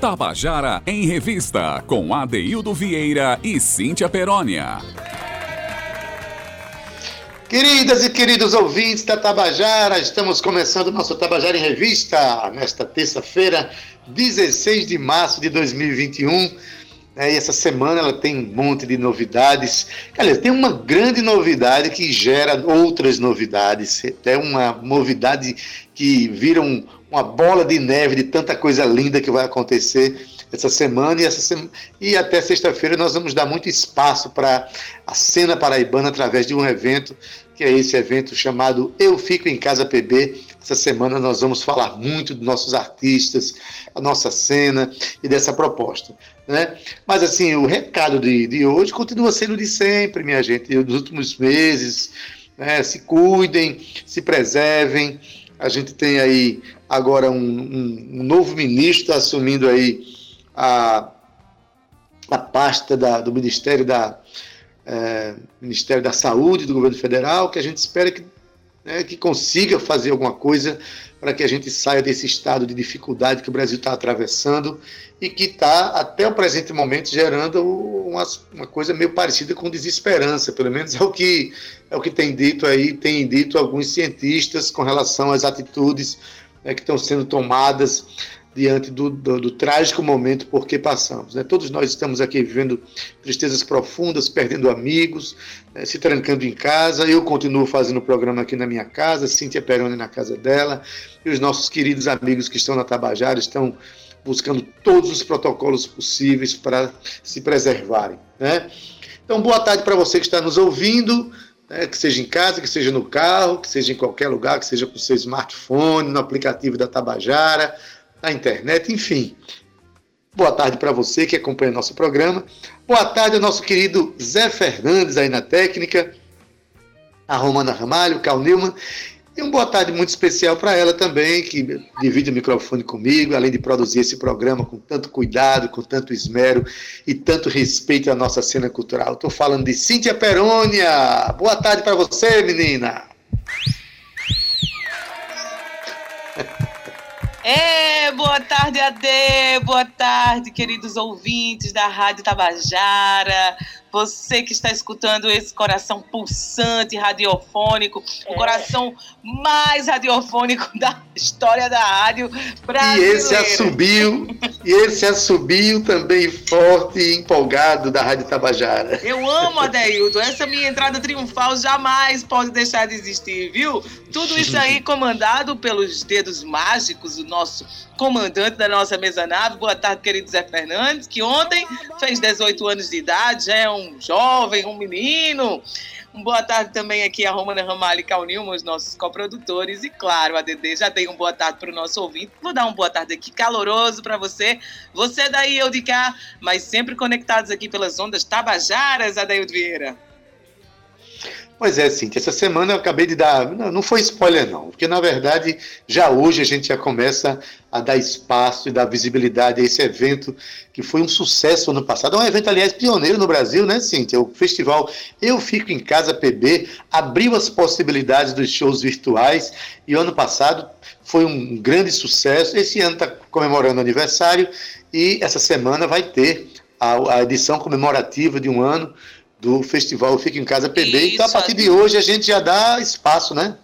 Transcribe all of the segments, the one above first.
Tabajara em Revista, com Adeildo Vieira e Cíntia Perónia. Queridas e queridos ouvintes da Tabajara, estamos começando o nosso Tabajara em Revista nesta terça-feira, 16 de março de 2021. É, e essa semana ela tem um monte de novidades. Aliás, tem uma grande novidade que gera outras novidades. É uma novidade que vira um, uma bola de neve de tanta coisa linda que vai acontecer essa semana e, essa sema... e até sexta-feira nós vamos dar muito espaço para a cena paraibana através de um evento, que é esse evento chamado Eu Fico em Casa PB. Essa semana nós vamos falar muito dos nossos artistas, a nossa cena e dessa proposta. Né? Mas assim, o recado de, de hoje continua sendo de sempre, minha gente, dos últimos meses. Né? Se cuidem, se preservem. A gente tem aí agora um, um, um novo ministro assumindo aí a, a pasta da, do Ministério da, é, Ministério da Saúde do governo federal, que a gente espera que, né, que consiga fazer alguma coisa para que a gente saia desse estado de dificuldade que o Brasil está atravessando e que está, até o presente momento, gerando uma, uma, coisa meio parecida com desesperança, pelo menos é o que é o que tem dito aí, tem dito alguns cientistas com relação às atitudes né, que estão sendo tomadas diante do, do, do, trágico momento por que passamos. Né? Todos nós estamos aqui vivendo tristezas profundas, perdendo amigos, né, se trancando em casa. Eu continuo fazendo o programa aqui na minha casa, Cíntia Peroni na casa dela, e os nossos queridos amigos que estão na Tabajara estão buscando todos os protocolos possíveis para se preservarem. Né? Então, boa tarde para você que está nos ouvindo. Né, que seja em casa, que seja no carro, que seja em qualquer lugar, que seja com seu smartphone, no aplicativo da Tabajara, na internet, enfim. Boa tarde para você que acompanha nosso programa. Boa tarde ao nosso querido Zé Fernandes aí na técnica, a Romana Ramalho, o Carl Newman. E uma boa tarde muito especial para ela também, que divide o microfone comigo, além de produzir esse programa com tanto cuidado, com tanto esmero e tanto respeito à nossa cena cultural. Estou falando de Cíntia Perônia. Boa tarde para você, menina. É, boa tarde, Ade, boa tarde, queridos ouvintes da Rádio Tabajara. Você que está escutando esse coração pulsante, radiofônico, é. o coração mais radiofônico da história da rádio brasileira. E esse assobio, e esse assobio também forte e empolgado da Rádio Tabajara. Eu amo, Adeildo. Essa minha entrada triunfal jamais pode deixar de existir, viu? Tudo isso aí comandado pelos dedos mágicos do nosso comandante da nossa mesa nave. Boa tarde, querido Zé Fernandes, que ontem fez 18 anos de idade, já é um jovem, um menino. Boa tarde também aqui a Romana Ramalho e Calnilma, os nossos coprodutores. E claro, a Dedê já dei um boa tarde para o nosso ouvinte. Vou dar um boa tarde aqui caloroso para você. Você daí, eu de cá, mas sempre conectados aqui pelas ondas tabajaras, Adaildo Vieira. Pois é, Cintia, essa semana eu acabei de dar. Não, não foi spoiler, não, porque na verdade já hoje a gente já começa a dar espaço e dar visibilidade a esse evento que foi um sucesso ano passado. É um evento, aliás, pioneiro no Brasil, né, Cintia? O festival Eu Fico em Casa PB abriu as possibilidades dos shows virtuais e ano passado foi um grande sucesso. Esse ano está comemorando aniversário e essa semana vai ter a, a edição comemorativa de um ano do festival Fica em Casa PB. Isso, então, a partir de hoje, a gente já dá espaço, né?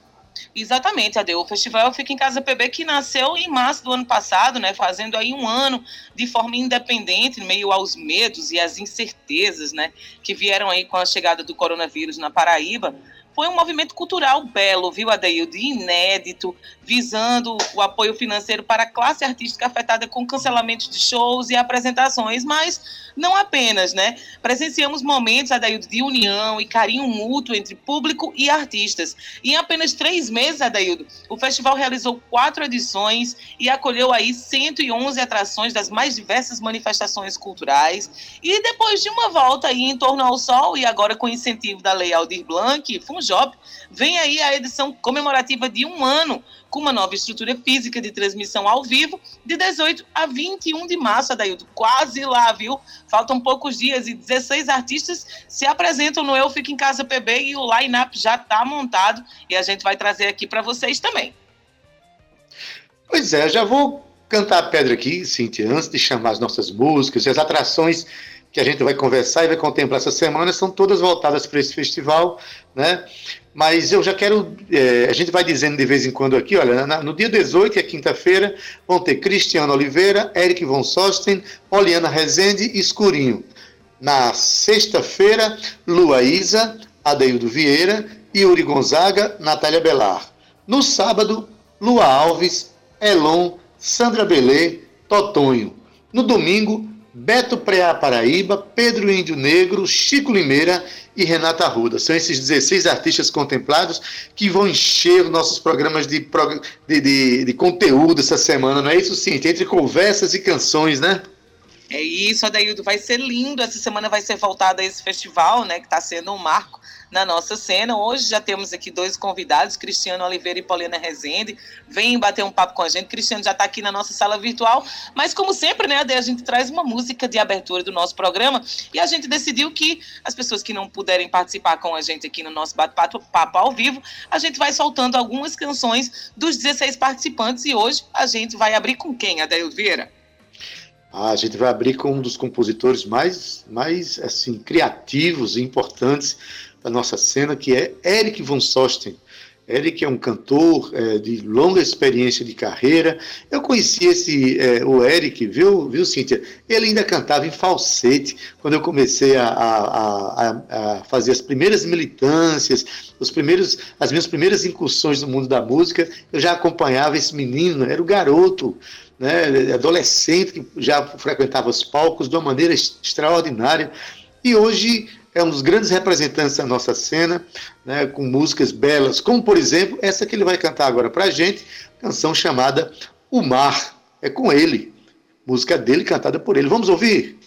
Exatamente, Adeu. O festival Fica em Casa PB que nasceu em março do ano passado, né? Fazendo aí um ano de forma independente, meio aos medos e às incertezas, né? Que vieram aí com a chegada do coronavírus na Paraíba foi um movimento cultural belo, viu, Adeildo? Inédito, visando o apoio financeiro para a classe artística afetada com cancelamentos de shows e apresentações, mas não apenas, né? Presenciamos momentos, Adaildo, de união e carinho mútuo entre público e artistas. E em apenas três meses, Adaildo, o festival realizou quatro edições e acolheu aí 111 atrações das mais diversas manifestações culturais. E depois de uma volta aí em torno ao sol e agora com incentivo da Lei Aldir Blanc, Funjob, vem aí a edição comemorativa de um ano com uma nova estrutura física de transmissão ao vivo, de 18 a 21 de março, Adaildo. Quase lá, viu? Faltam poucos dias e 16 artistas se apresentam no Eu Fico em Casa PB e o line-up já está montado e a gente vai trazer aqui para vocês também. Pois é, já vou cantar a pedra aqui, Cintia, antes de chamar as nossas músicas e as atrações que a gente vai conversar e vai contemplar essa semana são todas voltadas para esse festival, né? Mas eu já quero, é, a gente vai dizendo de vez em quando aqui, olha, na, no dia 18, que é quinta-feira, vão ter Cristiano Oliveira, Eric von Sosten, Poliana Rezende e Escurinho. Na sexta-feira, Lua Isa, Adeildo Vieira, Yuri Gonzaga, Natália Belar. No sábado, Lua Alves, Elon, Sandra Belê, Totonho. No domingo, Beto Preá Paraíba, Pedro Índio Negro, Chico Limeira e Renata Arruda. São esses 16 artistas contemplados que vão encher os nossos programas de, de, de, de conteúdo essa semana, não é isso, sim? Entre conversas e canções, né? É isso, Adaildo, vai ser lindo. Essa semana vai ser voltada a esse festival, né, que está sendo um marco na nossa cena. Hoje já temos aqui dois convidados, Cristiano Oliveira e Paulina Rezende. Vem bater um papo com a gente. Cristiano já está aqui na nossa sala virtual. Mas, como sempre, né, a gente traz uma música de abertura do nosso programa. E a gente decidiu que as pessoas que não puderem participar com a gente aqui no nosso bate-papo ao vivo, a gente vai soltando algumas canções dos 16 participantes. E hoje a gente vai abrir com quem, Adaildo Vieira? A gente vai abrir com um dos compositores mais, mais assim, criativos e importantes da nossa cena, que é Eric von Sosten. Eric é um cantor é, de longa experiência de carreira. Eu conheci esse, é, o Eric, viu, viu, Cíntia? Ele ainda cantava em falsete quando eu comecei a, a, a, a, fazer as primeiras militâncias, os primeiros, as minhas primeiras incursões no mundo da música. Eu já acompanhava esse menino, era o garoto, né, adolescente que já frequentava os palcos de uma maneira extraordinária. E hoje é um dos grandes representantes da nossa cena, né, com músicas belas, como por exemplo essa que ele vai cantar agora para a gente, canção chamada O Mar. É com ele, música dele cantada por ele. Vamos ouvir?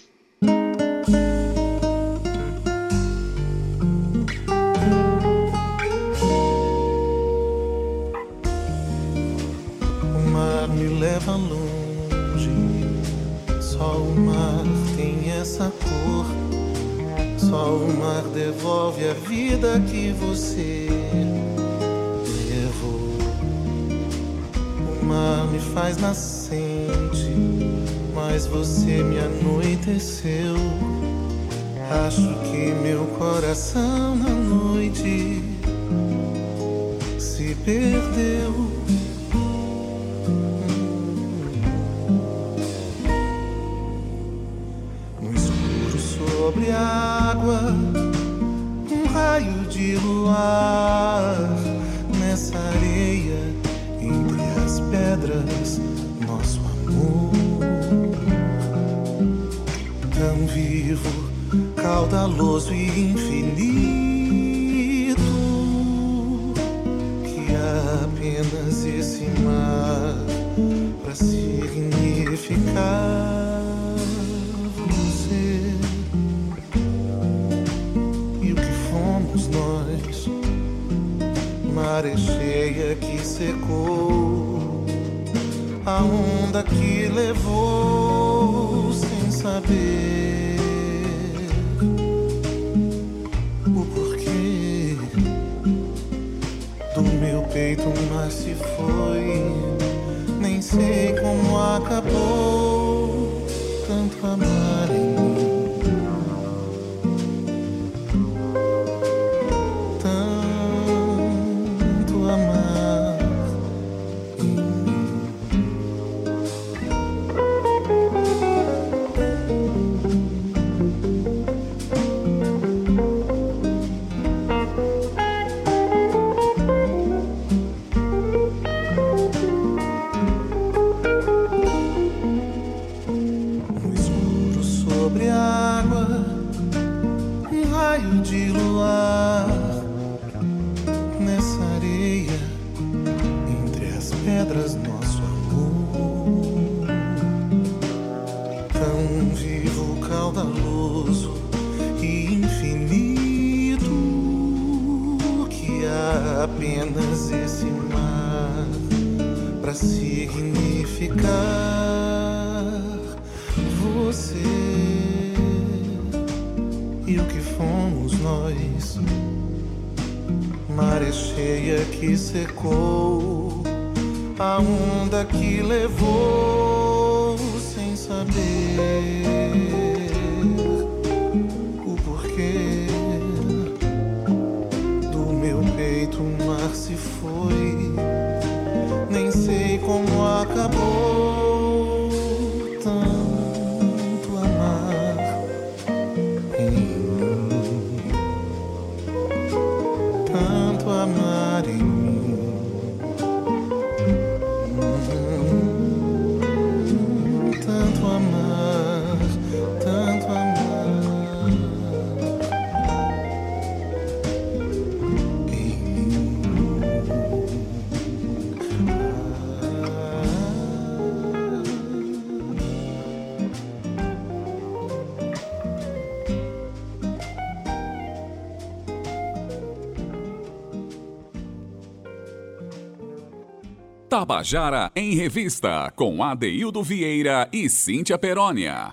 Tabajara em Revista, com Adeildo Vieira e Cíntia Perónia.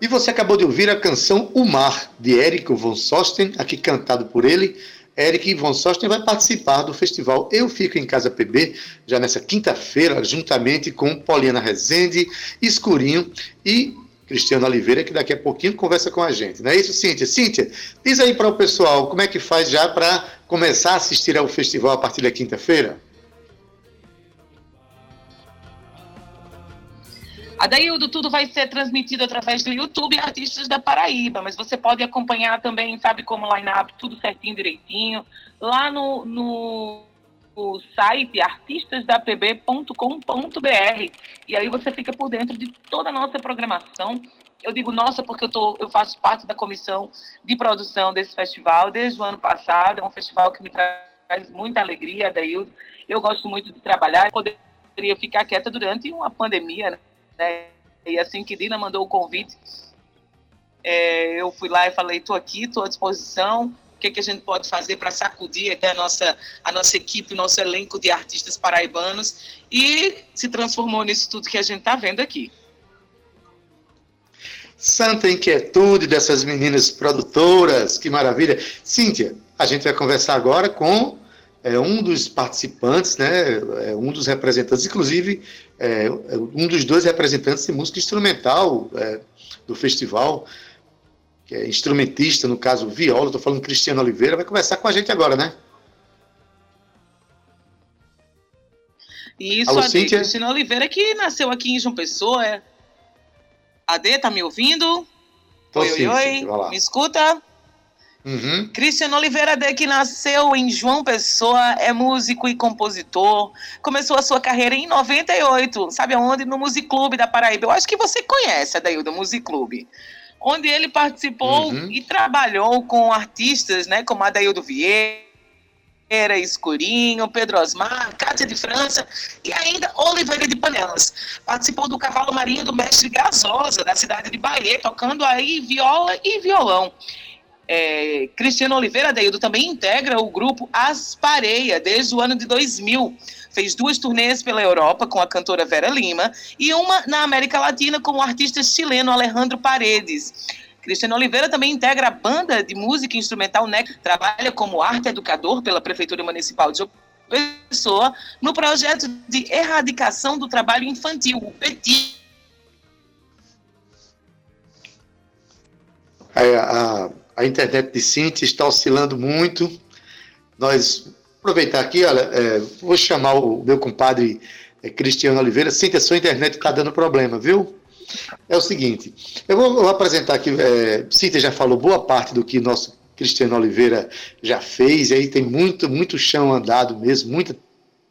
E você acabou de ouvir a canção O Mar, de Eric von Sosten, aqui cantado por ele. Eric von Sosten vai participar do festival Eu Fico em Casa PB, já nessa quinta-feira, juntamente com Poliana Rezende, Escurinho e Cristiano Oliveira, que daqui a pouquinho conversa com a gente. Não é isso, Cíntia? Cíntia, diz aí para o pessoal como é que faz já para começar a assistir ao festival a partir da quinta-feira. Adaildo, tudo vai ser transmitido através do YouTube Artistas da Paraíba, mas você pode acompanhar também, sabe como line-up, tudo certinho, direitinho, lá no, no, no site artistasdapb.com.br. E aí você fica por dentro de toda a nossa programação. Eu digo nossa porque eu, tô, eu faço parte da comissão de produção desse festival desde o ano passado. É um festival que me traz muita alegria, Adaildo. Eu gosto muito de trabalhar. Poderia ficar quieta durante uma pandemia, né? Né? E assim que Dina mandou o convite, é, eu fui lá e falei, estou aqui, estou à disposição, o que, que a gente pode fazer para sacudir a nossa, a nossa equipe, o nosso elenco de artistas paraibanos, e se transformou nisso tudo que a gente está vendo aqui. Santa inquietude dessas meninas produtoras, que maravilha. Cíntia, a gente vai conversar agora com é, um dos participantes, né, é, um dos representantes, inclusive é, um dos dois representantes de música instrumental é, do festival, que é instrumentista, no caso viola, estou falando Cristiano Oliveira, vai conversar com a gente agora, né? Isso, Alô, Ade, Cristiano Oliveira, que nasceu aqui em João Pessoa. É... Ade, tá me ouvindo? Tô oi, sim, oi, oi. Me escuta? Uhum. Cristiano Oliveira de que nasceu em João Pessoa, é músico e compositor. Começou a sua carreira em 98, sabe aonde? No Musiclube da Paraíba. Eu acho que você conhece a Daildo Musiclube. Onde ele participou uhum. e trabalhou com artistas, né, como Adaildo Vieira, Escurinho, Pedro Osmar, Cátia de França e ainda Oliveira de Panelas. Participou do Cavalo Marinho do Mestre Gasosa, da cidade de Bahia, tocando aí viola e violão. É, Cristiano Oliveira Deildo também integra o grupo Aspareia desde o ano de 2000. Fez duas turnês pela Europa com a cantora Vera Lima e uma na América Latina com o artista chileno Alejandro Paredes. Cristiano Oliveira também integra a banda de música instrumental NEC, trabalha como arte educador pela Prefeitura Municipal de Pessoa no projeto de erradicação do trabalho infantil, o PETI. É, a, a internet de Cintia está oscilando muito. Nós aproveitar aqui, olha, é, vou chamar o meu compadre é, Cristiano Oliveira. Cintia, sua internet está dando problema, viu? É o seguinte, eu vou, vou apresentar aqui, é, Cíntia já falou boa parte do que nosso Cristiano Oliveira já fez, e aí tem muito, muito chão andado mesmo, muita,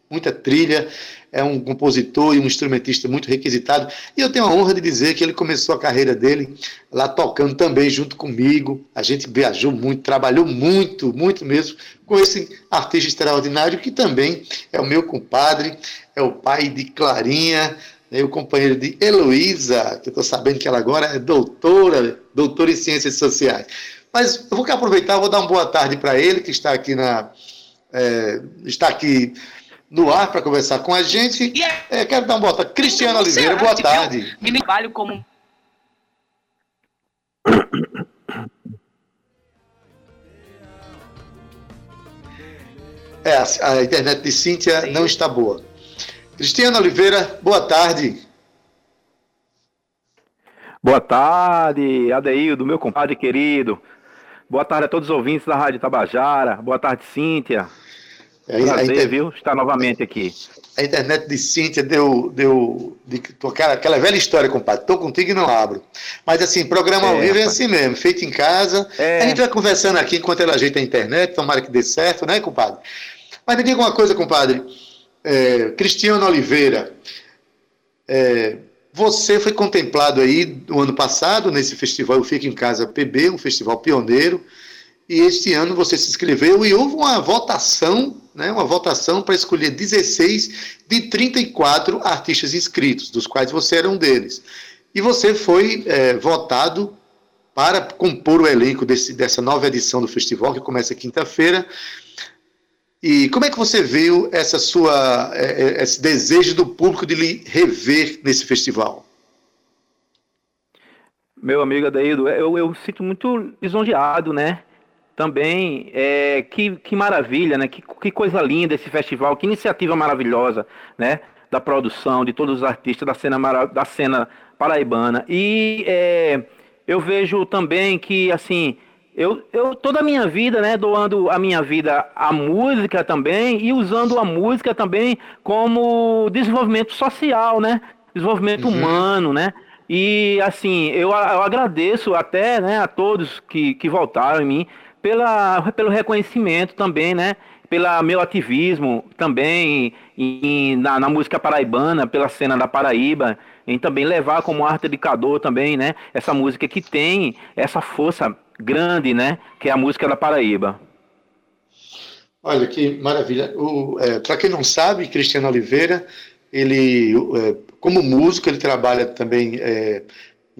muita trilha é um compositor e um instrumentista muito requisitado. E eu tenho a honra de dizer que ele começou a carreira dele lá tocando também junto comigo. A gente viajou muito, trabalhou muito, muito mesmo com esse artista extraordinário que também é o meu compadre, é o pai de Clarinha, né, o companheiro de Heloísa, que eu estou sabendo que ela agora é doutora, doutora em ciências sociais. Mas eu vou aproveitar, vou dar uma boa tarde para ele, que está aqui na. É, está aqui no ar para conversar com a gente. É, quero dar uma boa tarde. Cristiano Oliveira, boa tarde. Me trabalho como. É, a, a internet de Cíntia Sim. não está boa. Cristiano Oliveira, boa tarde. Boa tarde, Adeildo, meu compadre querido. Boa tarde a todos os ouvintes da Rádio Tabajara. Boa tarde, Cíntia. É, Prazer, inter... viu? Estar novamente aqui. A internet de Cíntia deu. deu de, aquela, aquela velha história, compadre. Estou contigo e não abro. Mas assim, programa é, ao vivo é assim mesmo, feito em casa. É. A gente vai conversando aqui enquanto ela ajeita a internet, tomara que dê certo, né, compadre? Mas me diga uma coisa, compadre. É, Cristiano Oliveira. É, você foi contemplado aí no ano passado nesse festival Fica em Casa PB, um festival pioneiro, e este ano você se inscreveu e houve uma votação, né, uma votação para escolher 16 de 34 artistas inscritos, dos quais você era um deles. E você foi é, votado para compor o elenco desse, dessa nova edição do festival, que começa quinta-feira. E como é que você viu essa sua, é, é, esse desejo do público de lhe rever nesse festival? Meu amigo Adaído, eu, eu sinto muito lisonjeado, né? Também, é, que, que maravilha, né? Que, que coisa linda esse festival, que iniciativa maravilhosa, né? Da produção, de todos os artistas da cena, da cena paraibana. E é, eu vejo também que, assim, eu, eu toda a minha vida, né, doando a minha vida à música também e usando a música também como desenvolvimento social, né? Desenvolvimento uhum. humano, né? E assim, eu, eu agradeço até né, a todos que, que voltaram em mim pela, pelo reconhecimento também, né? Pelo meu ativismo também em, na, na música paraibana, pela cena da Paraíba, em também levar como arte educador também, né? Essa música que tem essa força grande, né? Que é a música da Paraíba. Alguém que maravilha. É, Para quem não sabe, Cristiano Oliveira, ele, é, como músico, ele trabalha também é,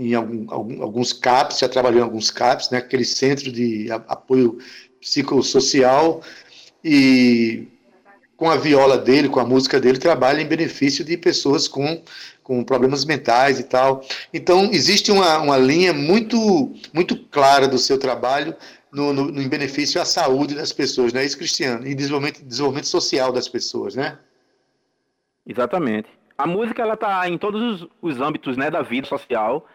em algum, alguns CAPs, já trabalhou em alguns CAPs, né? Aquele centro de apoio psicossocial e com a viola dele, com a música dele, trabalha em benefício de pessoas com com problemas mentais e tal. Então, existe uma, uma linha muito, muito clara do seu trabalho no, no, no, em benefício à saúde das pessoas, não é isso, Cristiano? E desenvolvimento, desenvolvimento social das pessoas, né? Exatamente. A música, ela está em todos os, os, âmbitos né, da vida social.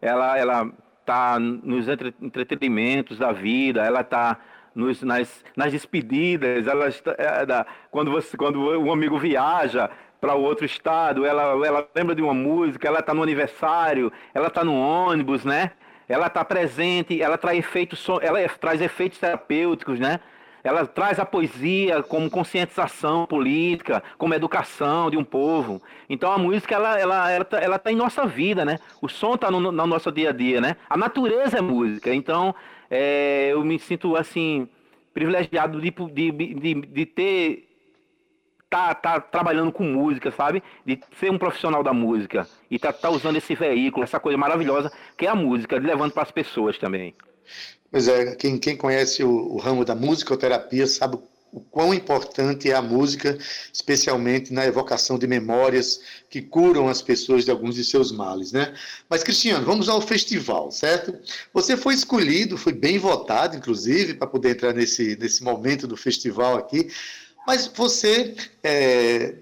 Ela ela está nos entre, entretenimentos da vida, ela está nos, nas, nas despedidas, ela está, é, da, quando, você, quando um amigo viaja, para outro estado, ela, ela lembra de uma música, ela está no aniversário, ela está no ônibus, né? Ela está presente, ela traz efeitos, ela é, traz efeitos terapêuticos, né? Ela traz a poesia como conscientização política, como educação de um povo. Então a música ela ela ela, tá, ela tá em nossa vida, né? O som está no, no nosso dia a dia, né? A natureza é música. Então é, eu me sinto assim privilegiado de, de, de, de ter tá, tá trabalhando com música, sabe? De ser um profissional da música e tá, tá usando esse veículo, essa coisa maravilhosa que é a música, levando para as pessoas também. Pois é, quem, quem conhece o, o ramo da musicoterapia sabe o quão importante é a música, especialmente na evocação de memórias que curam as pessoas de alguns de seus males, né? Mas, Cristiano, vamos ao festival, certo? Você foi escolhido, foi bem votado, inclusive, para poder entrar nesse, nesse momento do festival aqui. Mas você é,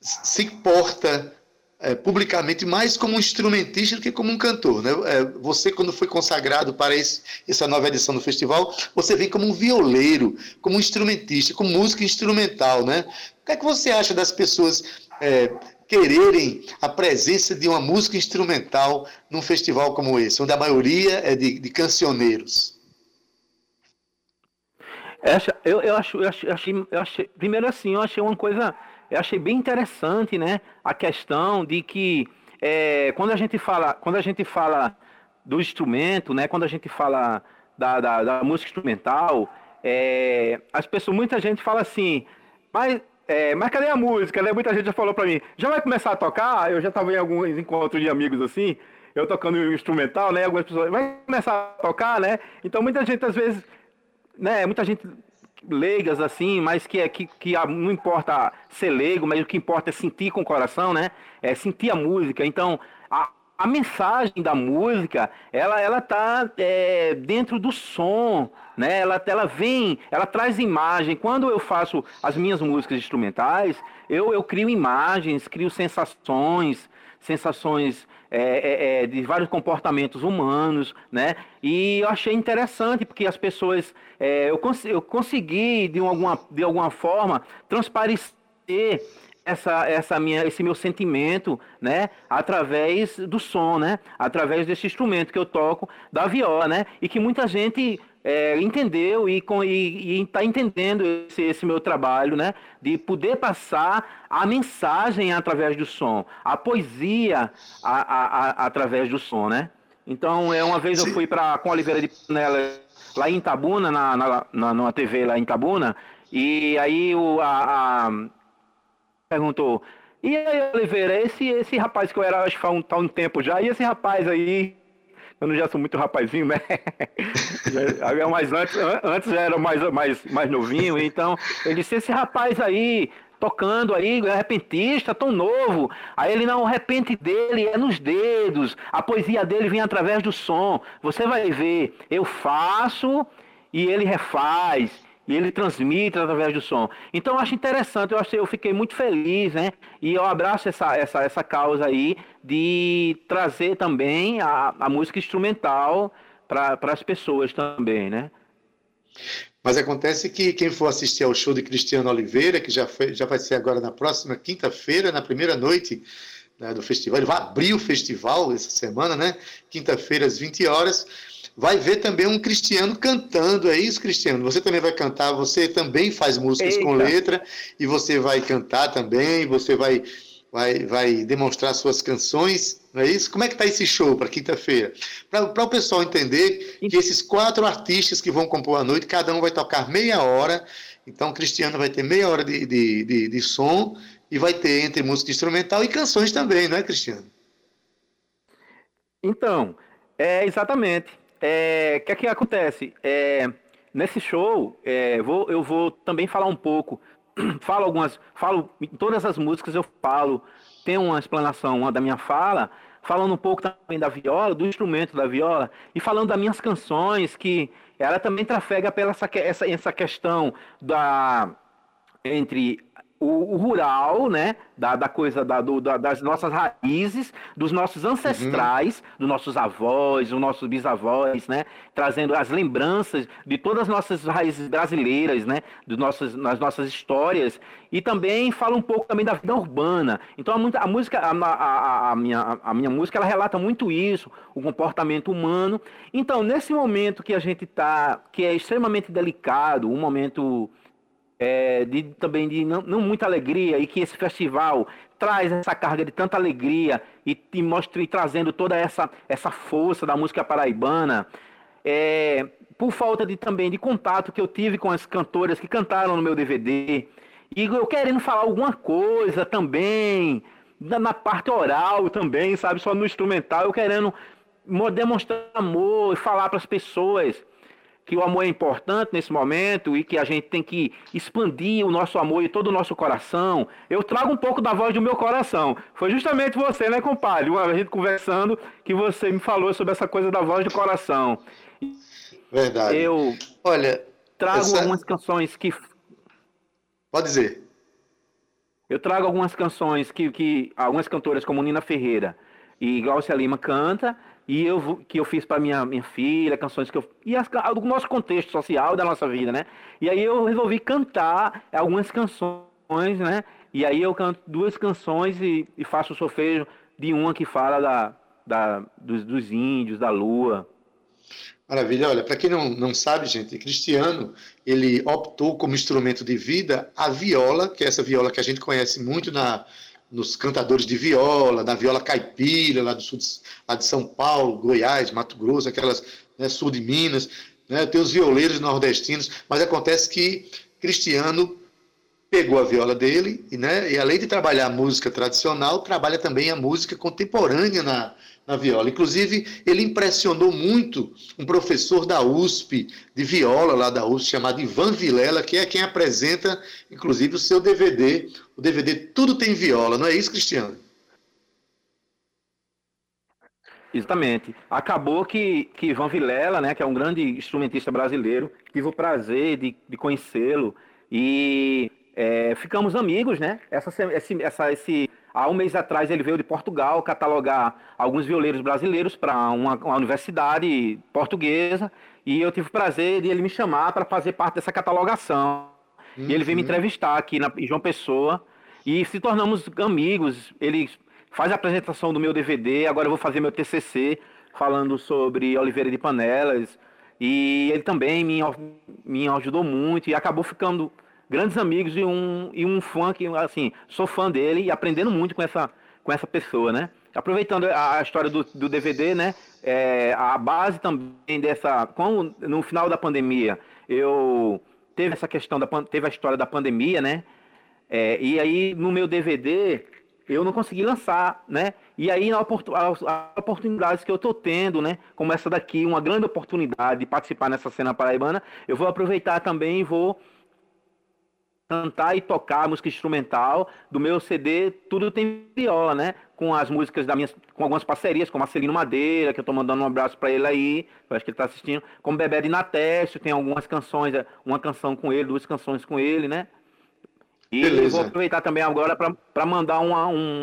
se porta é, publicamente mais como um instrumentista do que como um cantor. Né? É, você, quando foi consagrado para esse, essa nova edição do festival, você vem como um violeiro, como um instrumentista, com música instrumental. Né? O que é que você acha das pessoas é, quererem a presença de uma música instrumental num festival como esse, onde a maioria é de, de cancioneiros? Essa, eu, eu, acho, eu, achei, eu achei, primeiro assim, eu achei uma coisa, eu achei bem interessante, né? A questão de que é, quando a gente fala, quando a gente fala do instrumento, né? Quando a gente fala da, da, da música instrumental, é, as pessoas, muita gente fala assim, mas, é, mas cadê a música? Né? Muita gente já falou para mim, já vai começar a tocar? Eu já estava em alguns encontros de amigos assim, eu tocando instrumental, né? Algumas pessoas, vai começar a tocar, né? Então muita gente às vezes né, muita gente leigas assim, mas que é que, que não importa ser leigo, mas o que importa é sentir com o coração, né? É sentir a música. Então, a, a mensagem da música, ela ela tá é, dentro do som, né? Ela ela vem, ela traz imagem. Quando eu faço as minhas músicas instrumentais, eu eu crio imagens, crio sensações, sensações é, é, é, de vários comportamentos humanos, né? E eu achei interessante porque as pessoas, é, eu, cons eu consegui de alguma, de alguma forma transparecer essa, essa minha, esse meu sentimento, né, através do som, né, através desse instrumento que eu toco da viola, né, e que muita gente é, entendeu e está entendendo esse, esse, meu trabalho, né? De poder passar a mensagem através do som, a poesia a, a, a, através do som, né? Então, é, uma vez eu fui para com a Oliveira de Panela lá em Itabuna, na, na, na, numa TV lá em Itabuna, e aí o, a, a perguntou, e aí, Oliveira, esse, esse rapaz que eu era, acho que faz um, tá um tempo já, e esse rapaz aí eu não já sou muito rapazinho, né? Mas antes, antes era mais, mais, mais novinho, então ele disse, esse rapaz aí, tocando aí, é repentista, tão novo. Aí ele não, o repente dele é nos dedos, a poesia dele vem através do som. Você vai ver, eu faço e ele refaz. E ele transmite através do som. Então eu acho interessante, eu, achei, eu fiquei muito feliz, né? E eu abraço essa, essa, essa causa aí de trazer também a, a música instrumental para as pessoas também, né? Mas acontece que quem for assistir ao show de Cristiano Oliveira, que já, foi, já vai ser agora na próxima quinta-feira, na primeira noite né, do festival, ele vai abrir o festival essa semana, né? Quinta-feira às 20 horas vai ver também um Cristiano cantando. É isso, Cristiano? Você também vai cantar, você também faz músicas Eita. com letra, e você vai cantar também, você vai, vai, vai demonstrar suas canções, não é isso? Como é que está esse show para quinta-feira? Para o pessoal entender que esses quatro artistas que vão compor a noite, cada um vai tocar meia hora, então o Cristiano vai ter meia hora de, de, de, de som, e vai ter entre música instrumental e canções também, não é, Cristiano? Então, é exatamente é, o que é que acontece? É, nesse show, é, vou, eu vou também falar um pouco. falo algumas. Falo. Em todas as músicas eu falo. Tem uma explanação da minha fala, falando um pouco também da viola, do instrumento da viola, e falando das minhas canções, que ela também trafega pela essa, essa, essa questão da entre o, o, rural, né, da, da coisa da, do, da, das nossas raízes, dos nossos ancestrais, uhum. dos nossos avós, dos nossos bisavós, né, trazendo as lembranças de todas as nossas raízes brasileiras, né, dos nossos, nas nossas histórias, e também fala um pouco também da vida urbana. Então a, a música, a, a, a, minha, a minha música, ela relata muito isso, o comportamento humano. Então nesse momento que a gente está, que é extremamente delicado, um momento é, de, também de não, não, muita alegria e que esse festival traz essa carga de tanta alegria e, e mostra e trazendo toda essa, essa força da música paraibana. É, por falta de também de contato que eu tive com as cantoras que cantaram no meu DVD e eu querendo falar alguma coisa também na, na parte oral também, sabe, só no instrumental, eu querendo demonstrar amor e falar para as pessoas que o amor é importante nesse momento e que a gente tem que expandir o nosso amor e todo o nosso coração. Eu trago um pouco da voz do meu coração. Foi justamente você, né, compadre? Uma gente conversando que você me falou sobre essa coisa da voz do coração. Verdade. Eu Olha, trago essa... algumas canções que Pode dizer. Eu trago algumas canções que, que algumas cantoras como Nina Ferreira e Glaucia Lima canta e eu que eu fiz para minha minha filha, canções que eu e as, do nosso contexto social da nossa vida, né? E aí eu resolvi cantar algumas canções, né? E aí eu canto duas canções e, e faço o sofejo de uma que fala da, da dos, dos índios, da lua. Maravilha. Olha, para quem não, não sabe, gente, Cristiano, ele optou como instrumento de vida a viola, que é essa viola que a gente conhece muito na, nos cantadores de viola, na viola caipira, lá do sul de, lá de São Paulo, Goiás, Mato Grosso, aquelas né, sul de Minas, né, tem os violeiros nordestinos, mas acontece que Cristiano pegou a viola dele e, né, e além de trabalhar a música tradicional, trabalha também a música contemporânea na, na viola. Inclusive, ele impressionou muito um professor da USP, de viola lá da USP, chamado Ivan Vilela, que é quem apresenta, inclusive, o seu DVD, o DVD Tudo Tem Viola, não é isso, Cristiano? Exatamente. Acabou que, que Ivan Vilela, né, que é um grande instrumentista brasileiro, tive o prazer de, de conhecê-lo e é, ficamos amigos, né? Essa, esse, essa, esse, há um mês atrás ele veio de Portugal catalogar alguns violeiros brasileiros para uma, uma, universidade portuguesa e eu tive o prazer de ele me chamar para fazer parte dessa catalogação. Uhum. E ele veio me uhum. entrevistar aqui na, em João Pessoa e se tornamos amigos. Ele faz a apresentação do meu DVD, agora eu vou fazer meu TCC falando sobre Oliveira de Panelas. E ele também me, me ajudou muito e acabou ficando grandes amigos e um, e um fã que, assim, sou fã dele e aprendendo muito com essa, com essa pessoa, né? Aproveitando a, história do, do DVD, né? É, a base também dessa. Como no final da pandemia eu teve essa questão da teve a história da pandemia, né? É, e aí no meu DVD eu não consegui lançar, né? E aí as oportunidades que eu estou tendo, né? Como essa daqui, uma grande oportunidade de participar nessa cena paraibana, eu vou aproveitar também e vou cantar e tocar música instrumental do meu CD Tudo Tem Viola, né? Com as músicas da minha, com algumas parcerias, com Marcelino Madeira, que eu tô mandando um abraço para ele aí, eu acho que ele tá assistindo, com Bebé de Natécio, tem algumas canções, uma canção com ele, duas canções com ele, né? E Beleza. vou aproveitar também agora para mandar um,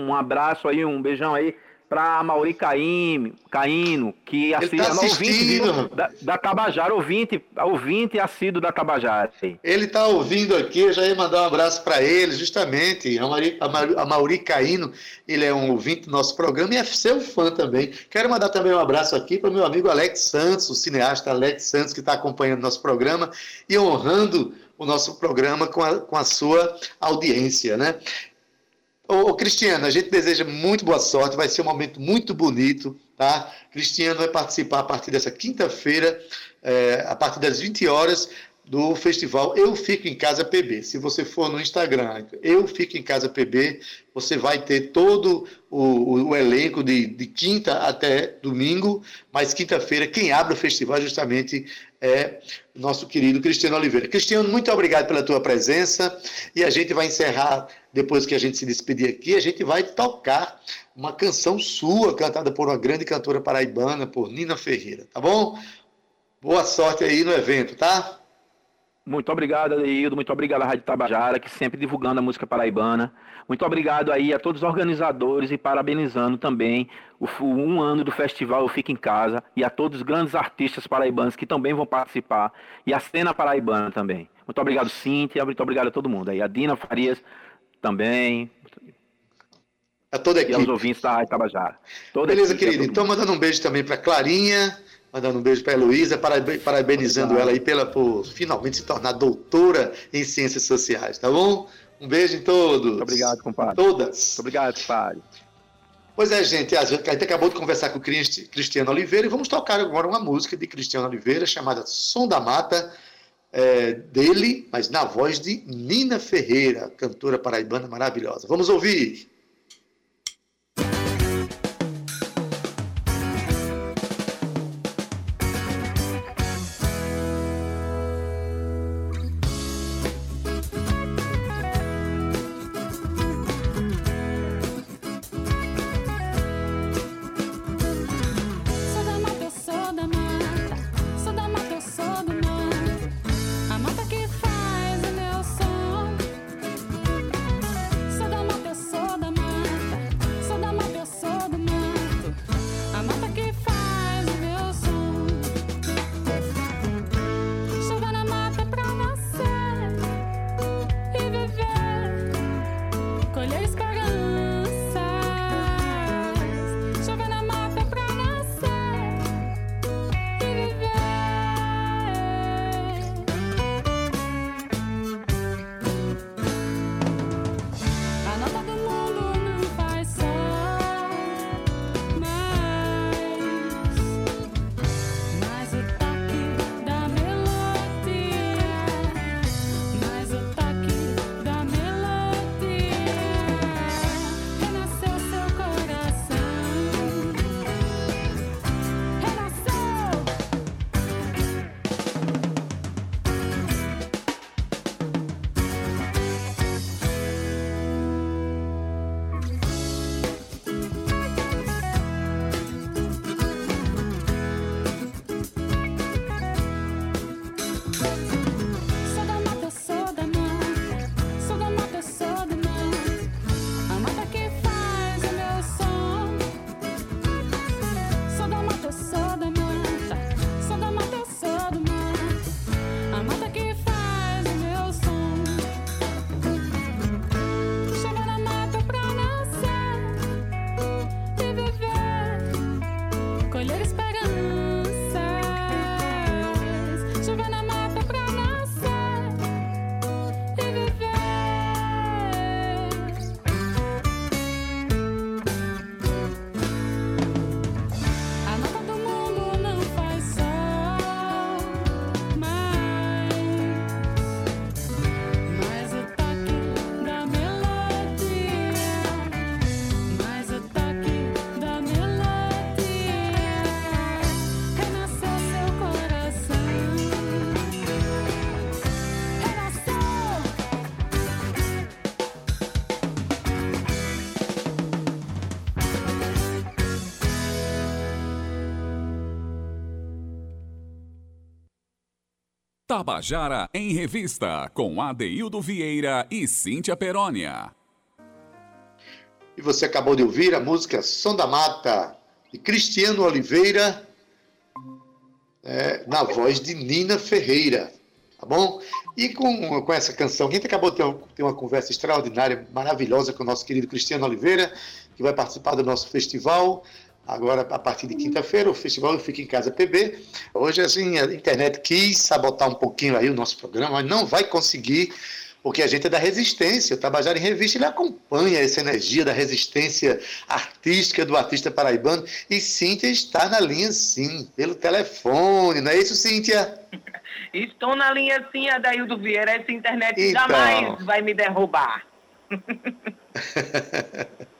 um abraço aí, um beijão aí para Mauri Caim, Caíno, que assiste, tá ouvinte da, da Tabajara, ouvinte, ouvinte assíduo da Tabajara. Ele está ouvindo aqui, eu já ia mandar um abraço para ele, justamente. A Mauri, a Mauri Caíno, ele é um ouvinte do nosso programa e é seu fã também. Quero mandar também um abraço aqui para o meu amigo Alex Santos, o cineasta Alex Santos, que está acompanhando nosso programa e honrando o nosso programa com a, com a sua audiência, né? Ô, Cristiano, a gente deseja muito boa sorte, vai ser um momento muito bonito, tá? Cristiano vai participar a partir dessa quinta-feira, é, a partir das 20 horas, do festival Eu Fico em Casa PB. Se você for no Instagram, Eu Fico em Casa PB, você vai ter todo o, o, o elenco de, de, quinta até domingo, mas quinta-feira quem abre o festival justamente é nosso querido Cristiano Oliveira. Cristiano, muito obrigado pela tua presença e a gente vai encerrar, depois que a gente se despedir aqui, a gente vai tocar uma canção sua, cantada por uma grande cantora paraibana, por Nina Ferreira, tá bom? Boa sorte aí no evento, tá? Muito obrigado, Adeildo. Muito obrigado à Rádio Tabajara, que sempre divulgando a música paraibana. Muito obrigado aí a todos os organizadores e parabenizando também o, um ano do festival Eu Fico em Casa e a todos os grandes artistas paraibanos que também vão participar e a cena paraibana também. Muito obrigado, Cíntia. Muito obrigado a todo mundo aí. A Dina Farias também. A toda a equipe. E aos ouvintes da Rádio Tabajara. Toda Beleza, querido. Então, mandando um beijo também para Clarinha Mandando um beijo para a Heloísa, parabenizando Obrigado. ela aí pela, por finalmente se tornar doutora em ciências sociais, tá bom? Um beijo em todos. Muito obrigado, compadre. Todas. Muito obrigado, compadre. Pois é, gente, a gente acabou de conversar com o Cristiano Oliveira e vamos tocar agora uma música de Cristiano Oliveira chamada Som da Mata, é, dele, mas na voz de Nina Ferreira, cantora paraibana maravilhosa. Vamos ouvir. Tabajara em Revista, com Adeildo Vieira e Cíntia Perónia. E você acabou de ouvir a música Som da Mata, de Cristiano Oliveira, é, na voz de Nina Ferreira. Tá bom? E com, com essa canção, a gente acabou de ter, ter uma conversa extraordinária, maravilhosa com o nosso querido Cristiano Oliveira, que vai participar do nosso festival Agora, a partir de quinta-feira, o festival Fica em Casa PB. Hoje, assim, a internet quis sabotar um pouquinho aí o nosso programa, mas não vai conseguir, porque a gente é da resistência. O Tabajara em Revista ele acompanha essa energia da resistência artística do artista paraibano. E Cíntia está na linha, sim, pelo telefone, não é isso, Cíntia? Estou na linha, sim, Adaildo Vieira. Essa internet então... jamais vai me derrubar.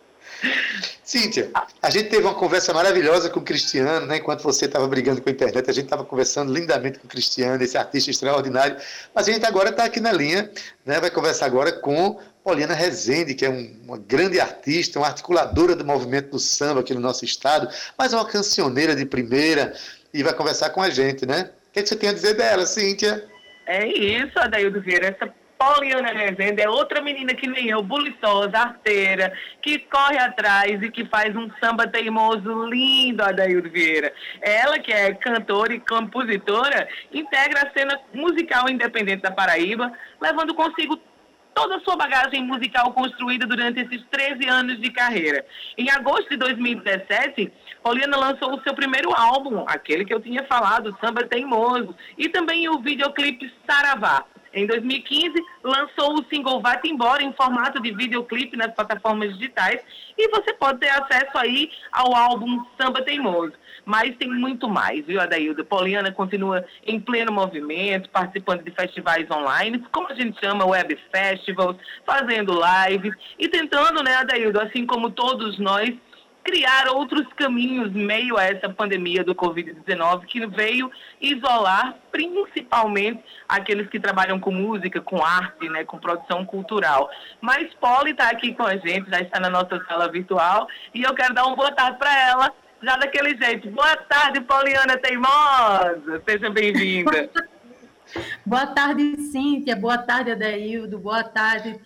Cíntia, a gente teve uma conversa maravilhosa com o Cristiano, né? Enquanto você estava brigando com a internet, a gente estava conversando lindamente com o Cristiano, esse artista extraordinário. Mas a gente agora está aqui na linha, né? Vai conversar agora com Poliana Rezende, que é um, uma grande artista, uma articuladora do movimento do samba aqui no nosso estado, mas uma cancioneira de primeira e vai conversar com a gente, né? O que, é você tem a dizer dela, Cíntia? É isso, Adaildo Vieira, essa Poliana Rezende é outra menina que nem eu, buliçosa, arteira, que corre atrás e que faz um samba teimoso lindo, Adaildo Vieira. Ela, que é cantora e compositora, integra a cena musical independente da Paraíba, levando consigo toda a sua bagagem musical construída durante esses 13 anos de carreira. Em agosto de 2017, Poliana lançou o seu primeiro álbum, aquele que eu tinha falado, Samba Teimoso, e também o videoclipe Saravá. Em 2015, lançou o single Vai-te Embora em formato de videoclipe nas plataformas digitais e você pode ter acesso aí ao álbum Samba Teimoso. Mas tem muito mais, viu, Adaildo? Poliana continua em pleno movimento, participando de festivais online, como a gente chama, web festivals, fazendo lives e tentando, né, Adaildo, assim como todos nós, criar outros caminhos meio a essa pandemia do Covid-19 que veio isolar principalmente aqueles que trabalham com música, com arte, né, com produção cultural. Mas Polly está aqui com a gente, já está na nossa sala virtual e eu quero dar uma boa tarde para ela, já daquele jeito. Boa tarde, Poliana Teimosa. Seja bem-vinda. boa tarde, Cíntia. Boa tarde, Adaildo. Boa tarde,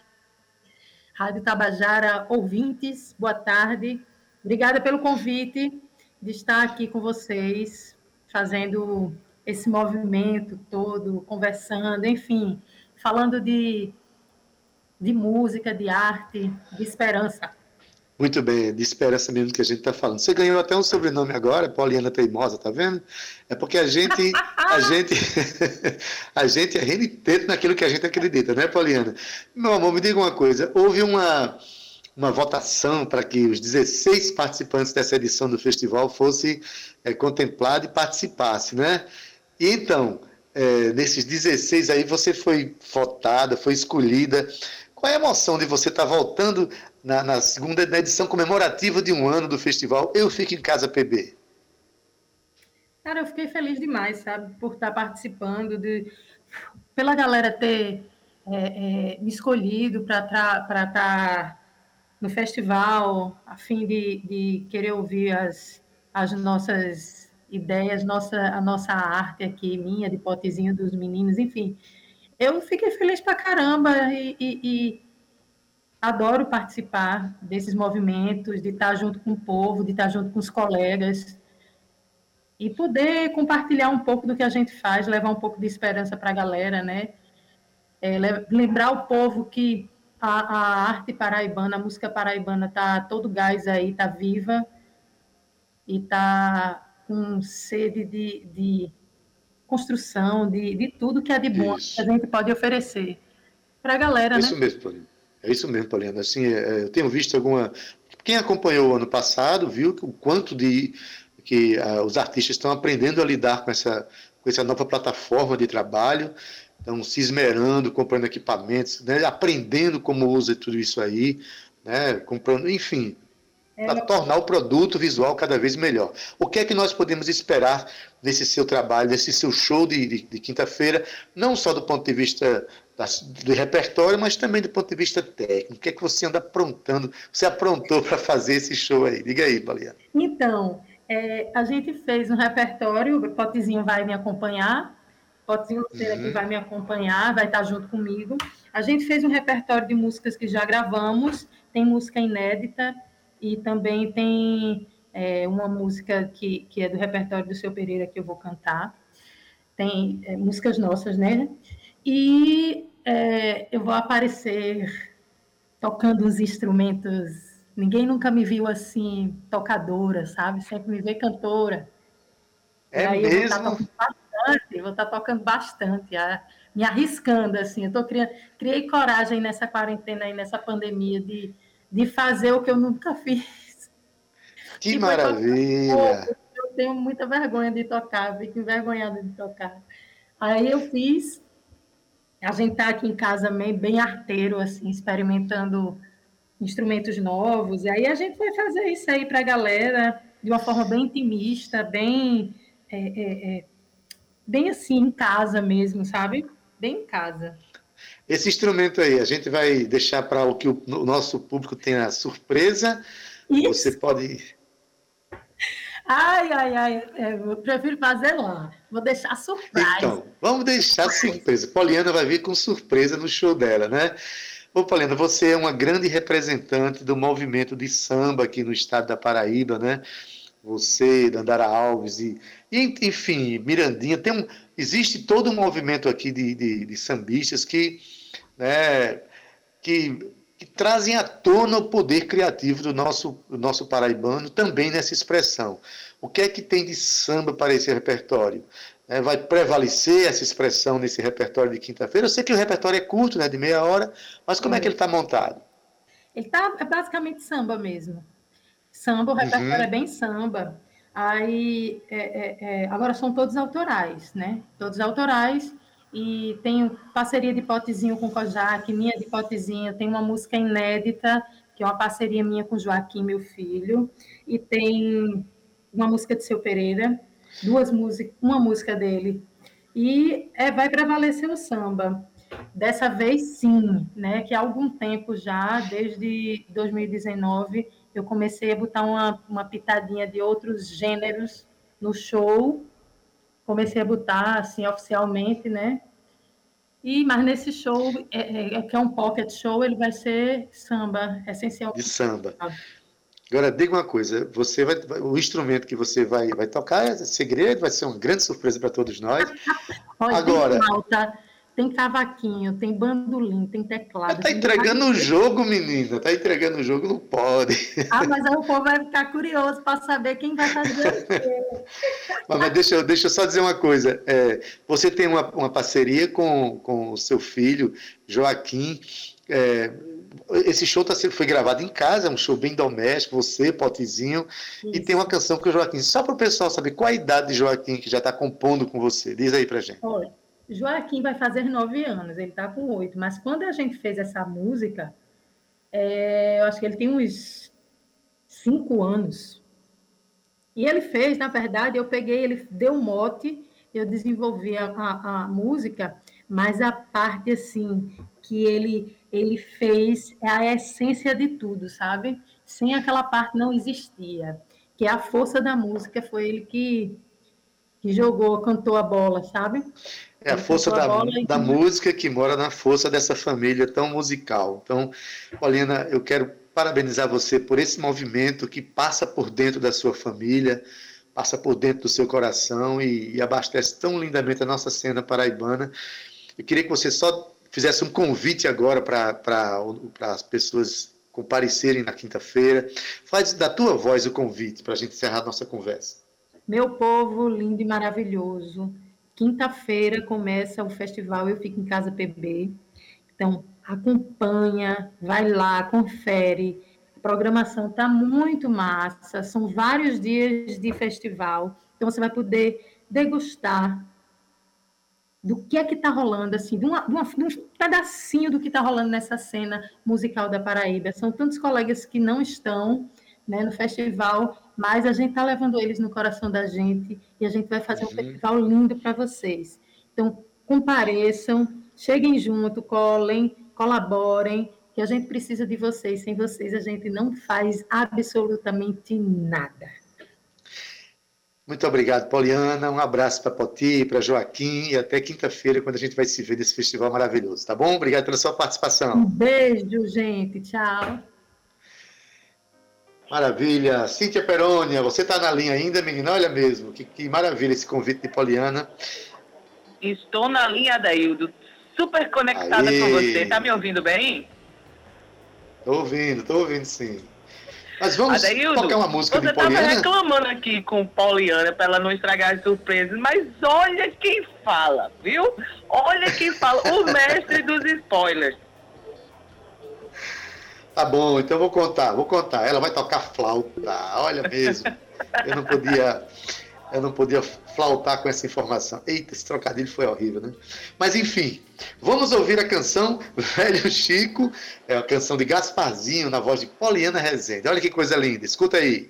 Rádio Tabajara ouvintes. Boa tarde. Obrigada pelo convite de estar aqui com vocês, fazendo esse movimento todo, conversando, enfim, falando de, de música, de arte, de esperança. Muito bem, de esperança mesmo que a gente está falando. Você ganhou até um sobrenome agora, Pauliana Teimosa, tá vendo? É porque a gente, a gente, a gente é renitente naquilo que a gente acredita, né, Pauliana? Meu amor, me diga uma coisa. Houve uma uma votação para que os 16 participantes dessa edição do festival fossem é, contemplados e participassem, né? E então, é, nesses 16 aí, você foi votada, foi escolhida. Qual é a emoção de você estar tá voltando na, na segunda na edição comemorativa de um ano do festival Eu Fico em Casa PB? Cara, eu fiquei feliz demais, sabe, por estar participando, de, pela galera ter é, é, me escolhido para estar no festival, a fim de, de querer ouvir as, as nossas ideias, nossa, a nossa arte aqui, minha, de potezinho dos meninos, enfim. Eu fiquei feliz pra caramba e, e, e adoro participar desses movimentos, de estar junto com o povo, de estar junto com os colegas e poder compartilhar um pouco do que a gente faz, levar um pouco de esperança para a galera, né? É, lembrar o povo que a, a arte paraibana, a música paraibana está todo gás aí, está viva e está com sede de, de construção, de, de, tudo que é de bom isso. que a gente pode oferecer para a galera, é né? Isso mesmo, Paulinho. É isso mesmo, Paulinho. Assim, é, é, eu tenho visto alguma... Quem acompanhou o ano passado viu o quanto de que uh, os artistas estão aprendendo a lidar com essa, com essa nova plataforma de trabalho estão se esmerando, comprando equipamentos, né, aprendendo como usa tudo isso aí, né, comprando, enfim, é, para tornar o produto visual cada vez melhor. O que é que nós podemos esperar nesse seu trabalho, nesse seu show de, de, de quinta-feira, não só do ponto de vista da, do repertório, mas também do ponto de vista técnico? O que é que você anda aprontando, você aprontou para fazer esse show aí? Diga aí, Baliana. Então, é, a gente fez um repertório, o Potezinho vai me acompanhar, Potinho Luceira uhum. que vai me acompanhar, vai estar junto comigo. A gente fez um repertório de músicas que já gravamos, tem música inédita e também tem é, uma música que, que é do repertório do Seu Pereira que eu vou cantar. Tem é, músicas nossas, né? E é, eu vou aparecer tocando os instrumentos. Ninguém nunca me viu assim, tocadora, sabe? Sempre me vê cantora. É aí mesmo? Eu vou estar bastante, vou estar tocando bastante, me arriscando, assim. Eu tô criando, criei coragem nessa quarentena e nessa pandemia de, de fazer o que eu nunca fiz. Que maravilha! Eu tenho muita vergonha de tocar, fico envergonhada de tocar. Aí eu fiz a gente está aqui em casa bem, bem arteiro, assim, experimentando instrumentos novos. E aí a gente vai fazer isso aí para a galera de uma forma bem intimista, bem, é, é, é, bem assim, em casa mesmo, sabe? Bem em casa. Esse instrumento aí, a gente vai deixar para o que o, o, nosso público tenha surpresa. Isso. Você pode Ai, ai, ai, é, eu prefiro fazer lá. Vou deixar surpresa. Então, vamos deixar surpresa. Poliana vai vir com surpresa no show dela, né? Ô, Poliana, você é uma grande representante do movimento de samba aqui no estado da Paraíba, né? Você, Dandara Alves e, e enfim, Mirandinha. Tem um, existe todo um movimento aqui de, de, de sambistas que, né, que que trazem à tona o poder criativo do nosso, do nosso paraibano também nessa expressão. O que é que tem de samba para esse repertório? É, vai prevalecer essa expressão nesse repertório de quinta-feira? Eu sei que o repertório é curto, né, de meia hora, mas como é, é que ele está montado? Ele está é basicamente samba mesmo. Samba, o repertório uhum. é bem samba. Aí, é, é, é agora são todos autorais, né? Todos autorais e tenho parceria de potezinho com Kojak, minha de potezinho, tem uma música inédita, que é uma parceria minha com Joaquim, meu filho, e tem uma música de Seu Pereira, duas músicas, uma música dele, e é, vai prevalecer o samba. Dessa vez, sim, né? Que há algum tempo já, desde 2019, eu comecei a botar uma, uma pitadinha de outros gêneros no show, comecei a botar assim oficialmente, né? E mas nesse show é, é, é que é um pocket show, ele vai ser samba, essencialmente. De samba. Agora diga uma coisa, você vai, o instrumento que você vai, vai tocar é segredo, vai ser uma grande surpresa para todos nós. Olha, Agora, malta, tem cavaquinho, tem bandolim, tem teclado. Tá entregando o jogo, menina. Tá entregando o jogo, não pode. Ah, mas aí o povo vai ficar curioso para saber quem vai fazer o quê. mas, mas deixa, eu, deixa eu só dizer uma coisa. É, você tem uma, uma parceria com, com o seu filho, Joaquim. É, esse show tá, foi gravado em casa, é um show bem doméstico, você, Potezinho, Isso. e tem uma canção com o Joaquim. Só para o pessoal saber qual a idade de Joaquim que já está compondo com você. Diz aí para gente. Olha. Joaquim vai fazer nove anos, ele está com oito, mas quando a gente fez essa música, é, eu acho que ele tem uns cinco anos. E ele fez, na verdade, eu peguei, ele deu um mote, eu desenvolvi a, a, a música, mas a parte assim que ele ele fez é a essência de tudo, sabe? Sem aquela parte não existia, que é a força da música, foi ele que que jogou, cantou a bola, sabe? É a força da, da música que mora na força dessa família tão musical. Então, Paulina, eu quero parabenizar você por esse movimento que passa por dentro da sua família, passa por dentro do seu coração e, e abastece tão lindamente a nossa cena paraibana. Eu queria que você só fizesse um convite agora para as pessoas comparecerem na quinta-feira. Faz da tua voz o convite para a gente encerrar a nossa conversa. Meu povo lindo e maravilhoso, quinta-feira começa o festival Eu Fico em Casa PB. Então, acompanha, vai lá, confere. A programação está muito massa, são vários dias de festival. Então, você vai poder degustar do que é que está rolando, assim, de, uma, de, uma, de, um pedacinho do que está rolando nessa cena musical da Paraíba. São tantos colegas que não estão né, no festival, mas a gente está levando eles no coração da gente e a gente vai fazer um uhum. festival lindo para vocês. Então, compareçam, cheguem junto, colhem, colaborem, que a gente precisa de vocês. Sem vocês, a gente não faz absolutamente nada. Muito obrigado, Poliana. Um abraço para Poti, para Joaquim e até quinta-feira, quando a gente vai se ver nesse festival maravilhoso, tá bom? Obrigado pela sua participação. Um beijo, gente. Tchau. Maravilha. Cíntia Perônia, você está na linha ainda, menina? Olha mesmo, que, que, maravilha esse convite de Poliana. Estou na linha, Daildo. Super conectada Aê. com você. Tá me ouvindo bem? Estou ouvindo, estou ouvindo sim. Mas vamos Adaildo, tocar uma música de Poliana? Você estava reclamando aqui com Poliana para ela não estragar as surpresas, mas olha quem fala, viu? Olha quem fala, o mestre dos spoilers. Tá bom, então vou contar, vou contar. Ela vai tocar flauta, olha mesmo. Eu não podia eu não podia flautar com essa informação. Eita, esse trocadilho foi horrível, né? Mas enfim, vamos ouvir a canção Velho Chico, é a canção de Gasparzinho na voz de Poliana Rezende. Olha que coisa linda, escuta aí.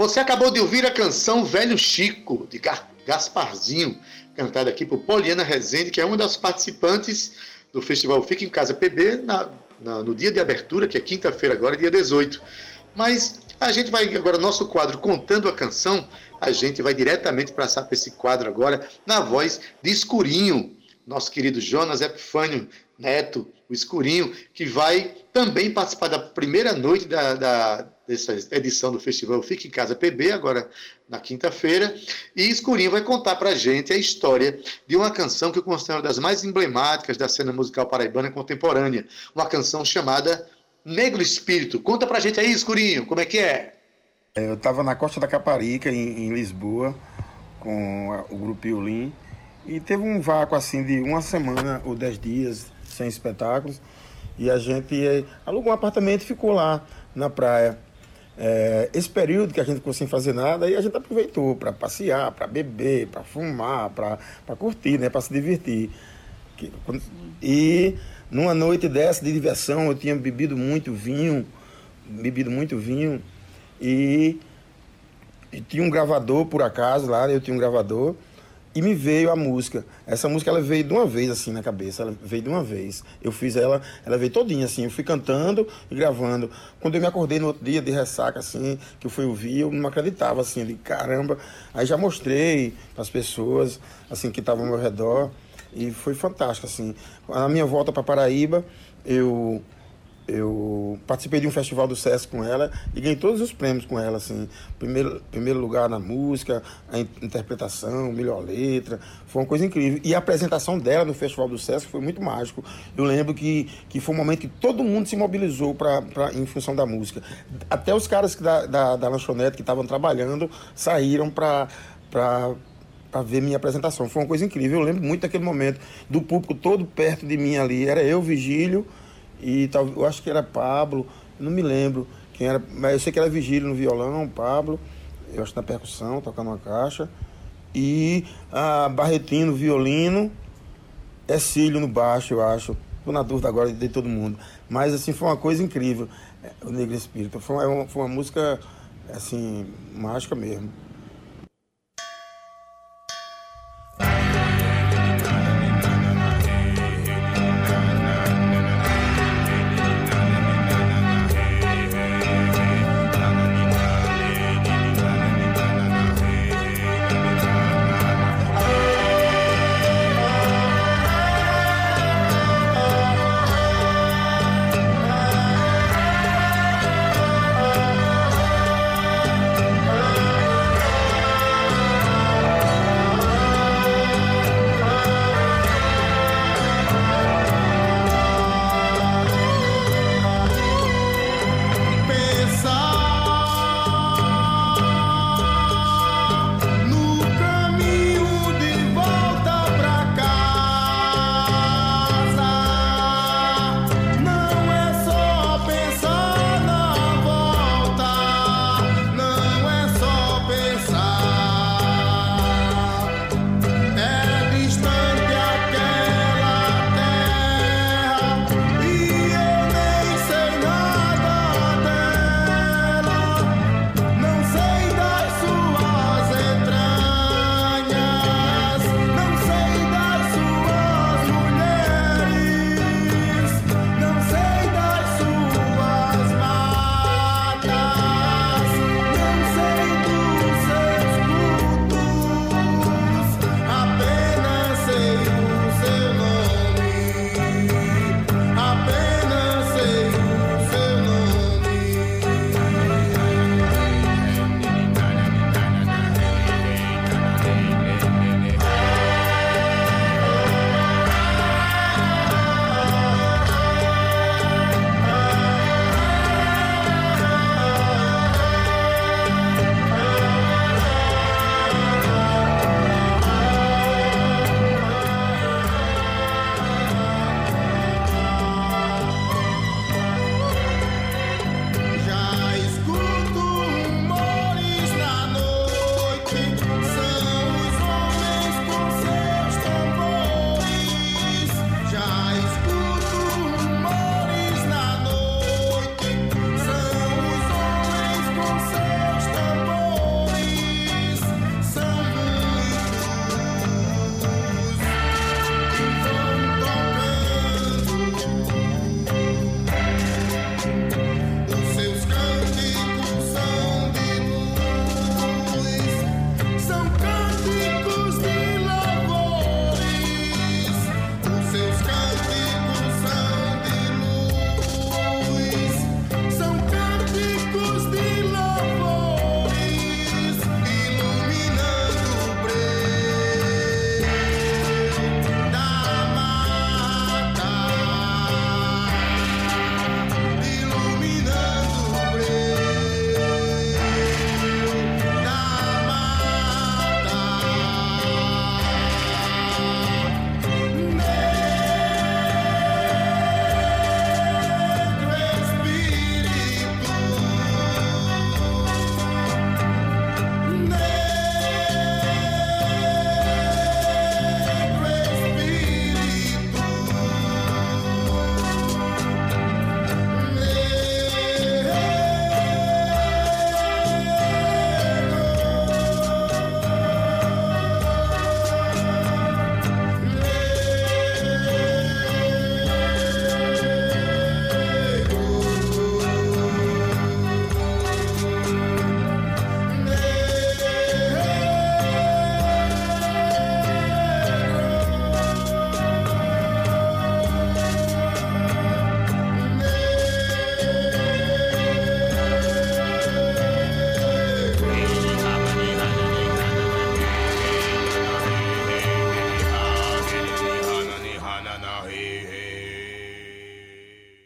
Você acabou de ouvir a canção Velho Chico, de Gasparzinho, cantada aqui por Poliana Rezende, que é uma das participantes do festival Fica em Casa PB, na, na, no dia de abertura, que é quinta-feira agora, dia 18. Mas a gente vai agora, nosso quadro Contando a Canção, a gente vai diretamente passar para esse quadro agora, na voz de Escurinho, nosso querido Jonas Epifânio Neto, o Escurinho, que vai também participar da primeira noite da, da dessa edição do festival Fique em Casa PB, agora na quinta-feira. E Escurinho vai contar para a gente a história de uma canção que eu considero das mais emblemáticas da cena musical paraibana contemporânea. Uma canção chamada Negro Espírito. Conta para a gente aí, Escurinho, como é que é? é eu estava na Costa da Caparica, em, em Lisboa, com o grupo Iolim, e teve um vácuo assim de uma semana ou dez dias sem espetáculos. E a gente alugou um apartamento e ficou lá na praia. É, esse período que a gente ficou sem fazer nada, aí a gente aproveitou para passear, para beber, para fumar, para curtir, né, para se divertir. E numa noite dessa de diversão, eu tinha bebido muito vinho, bebido muito vinho, e, e tinha um gravador por acaso lá, eu tinha um gravador, e me veio a música. Essa música ela veio de uma vez assim na cabeça, ela veio de uma vez. Eu fiz ela, ela veio todinha assim, eu fui cantando e gravando. Quando eu me acordei no outro dia de ressaca assim, que eu fui ouvir, eu não acreditava assim, de caramba. Aí já mostrei para as pessoas assim que estavam ao meu redor e foi fantástico assim. Na minha volta para Paraíba, eu eu participei de um festival do SESC com ela e ganhei todos os prêmios com ela, assim. Primeiro, primeiro lugar na música, a interpretação, melhor letra. Foi uma coisa incrível. E a apresentação dela no festival do SESC foi muito mágico. Eu lembro que, que foi um momento que todo mundo se mobilizou pra, pra, em função da música. Até os caras da, da, da lanchonete que estavam trabalhando saíram para para ver minha apresentação. Foi uma coisa incrível. Eu lembro muito daquele momento, do público todo perto de mim ali. Era eu, Vigílio, e tal, eu acho que era Pablo, não me lembro quem era, mas eu sei que era Vigílio no violão, Pablo, eu acho na percussão, tocando uma caixa, e a Barretinho no violino, é Cílio no baixo, eu acho. Estou na dúvida agora de todo mundo. Mas assim, foi uma coisa incrível, é, o Negro Espírito. Foi uma, foi uma música assim, mágica mesmo.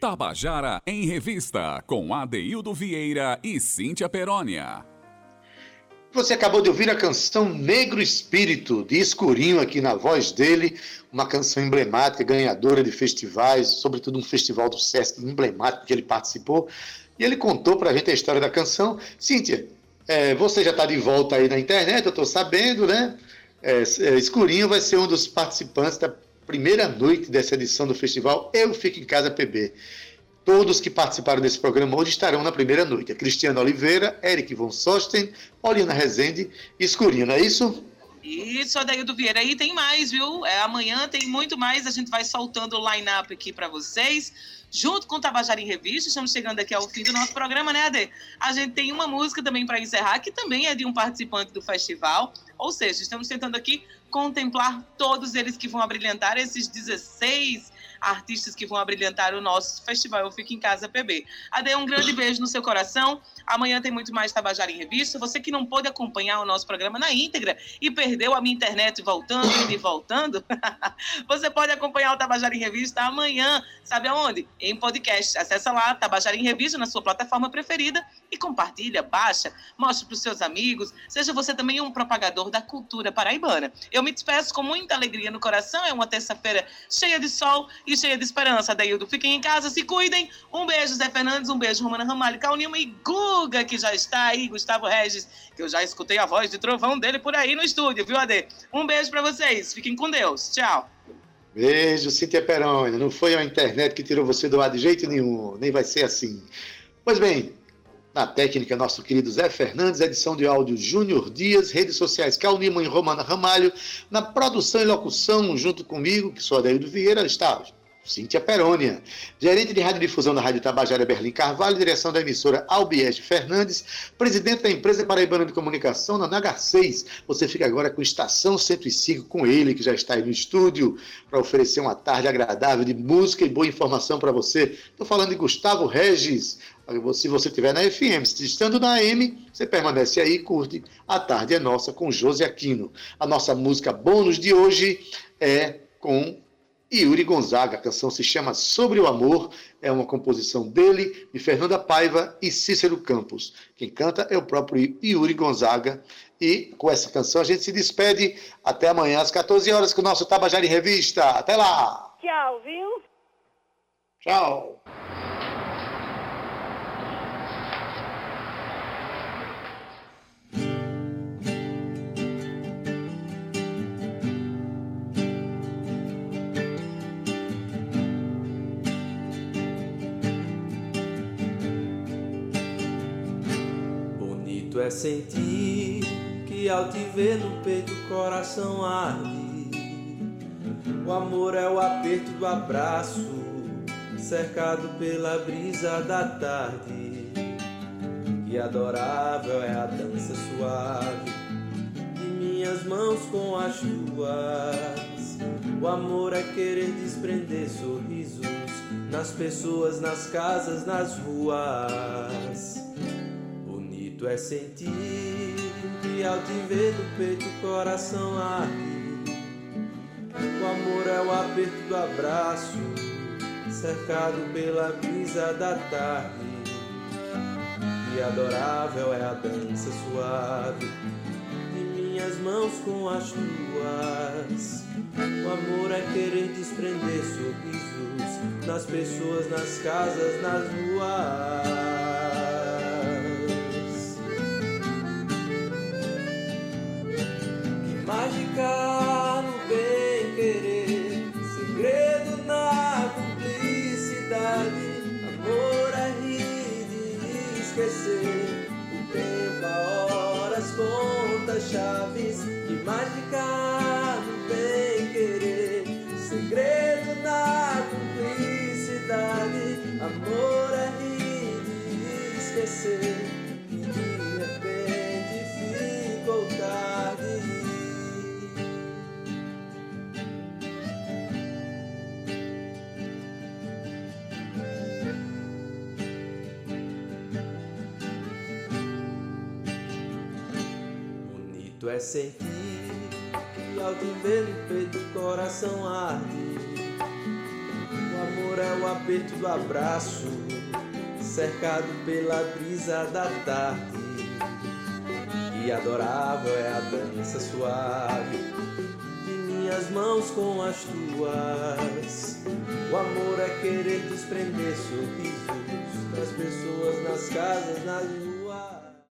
Tabajara em Revista, com Adeildo Vieira e Cíntia Perónia. Você acabou de ouvir a canção Negro Espírito, de Escurinho, aqui na voz dele, uma canção emblemática, ganhadora de festivais, sobretudo um festival do Sesc emblemático que ele participou. E ele contou para a gente a história da canção. Cíntia, é, você já está de volta aí na internet, eu estou sabendo, né? É, é, Escurinho vai ser um dos participantes da primeira noite dessa edição do festival Eu Fico em Casa PB. Todos que participaram desse programa hoje estarão na primeira noite. A Cristiana Oliveira, Eric von Sosten, Paulina Rezende e Escurinho, não é isso? Isso, Adaildo Vieira. E tem mais, viu? É, amanhã tem muito mais. A gente vai soltando o line-up aqui para vocês. Junto com Tabajara em Revista, estamos chegando aqui ao fim do nosso programa, né, Ade? A gente tem uma música também para encerrar, que também é de um participante do festival. Ou seja, estamos tentando aqui contemplar todos eles que vão abrilhantar esses 16 artistas que vão abrilhantar o nosso festival Eu Fico em Casa PB. Ade, um grande beijo no seu coração. Amanhã tem muito mais Tabajara em Revista. Você que não pôde acompanhar o nosso programa na íntegra e perdeu a minha internet voltando e voltando, você pode acompanhar o Tabajara em Revista amanhã. Sabe aonde? Em podcast. Acesse lá, Tabajara em Revista, na sua plataforma preferida e compartilha, baixa, mostre para os seus amigos. Seja você também um propagador da cultura paraibana. Eu me despeço com muita alegria no coração. É uma terça-feira cheia de sol e cheia de esperança. Daildo, fiquem em casa, se cuidem. Um beijo, Zé Fernandes, um beijo, Romana Ramalho, Calnima e Guga, que já está aí, Gustavo Regis, que eu já escutei a voz de trovão dele por aí no estúdio, viu, Ade? Um beijo para vocês. Fiquem com Deus. Tchau. Beijo, Cíntia Peroni. Não foi a internet que tirou você do ar de jeito nenhum, nem vai ser assim. Pois bem, na técnica, nosso querido Zé Fernandes, edição de áudio Júnior Dias, redes sociais Cal Lima e Romana Ramalho, na produção e locução, junto comigo, que sou Adaildo Vieira, está Cíntia Perônia, gerente de radiodifusão da Rádio Tabajara Berlim Carvalho, direção da emissora Albiege Fernandes, presidente da empresa Paraibana de Comunicação, na Nagar 6. Você fica agora com Estação 105, com ele, que já está aí no estúdio, para oferecer uma tarde agradável de música e boa informação para você. Estou falando de Gustavo Regis. Se você estiver na FM, se estando na AM, você permanece aí e curte A Tarde é Nossa com José Aquino. A nossa música bônus de hoje é com Yuri Gonzaga. A canção se chama Sobre o Amor, é uma composição dele, de Fernanda Paiva e Cícero Campos. Quem canta é o próprio Yuri Gonzaga. E com essa canção a gente se despede. Até amanhã às 14 horas com o nosso Tabajara em Revista. Até lá! Tchau, viu? Tchau! É sentir que ao te ver no peito o coração arde. O amor é o aperto do abraço, cercado pela brisa da tarde. E adorável é a dança suave de minhas mãos com as tuas. O amor é querer desprender sorrisos nas pessoas, nas casas, nas ruas. Bonito é sentir que ao te ver no peito o coração arde. O amor é o aperto do abraço, cercado pela brisa da tarde. E adorável é a dança suave de minhas mãos com as tuas. O amor é querer desprender sorrisos nas pessoas, nas casas, nas ruas. No bem querer, segredo na cumplicidade. Amor é rir e esquecer. De repente ficou tarde. Bonito é que ao te ver peito o coração arde. O amor é o aperto do abraço, cercado pela brisa da tarde. E adorável é a dança suave de minhas mãos com as tuas. O amor é querer desprender sorrisos das pessoas nas casas, nas ruas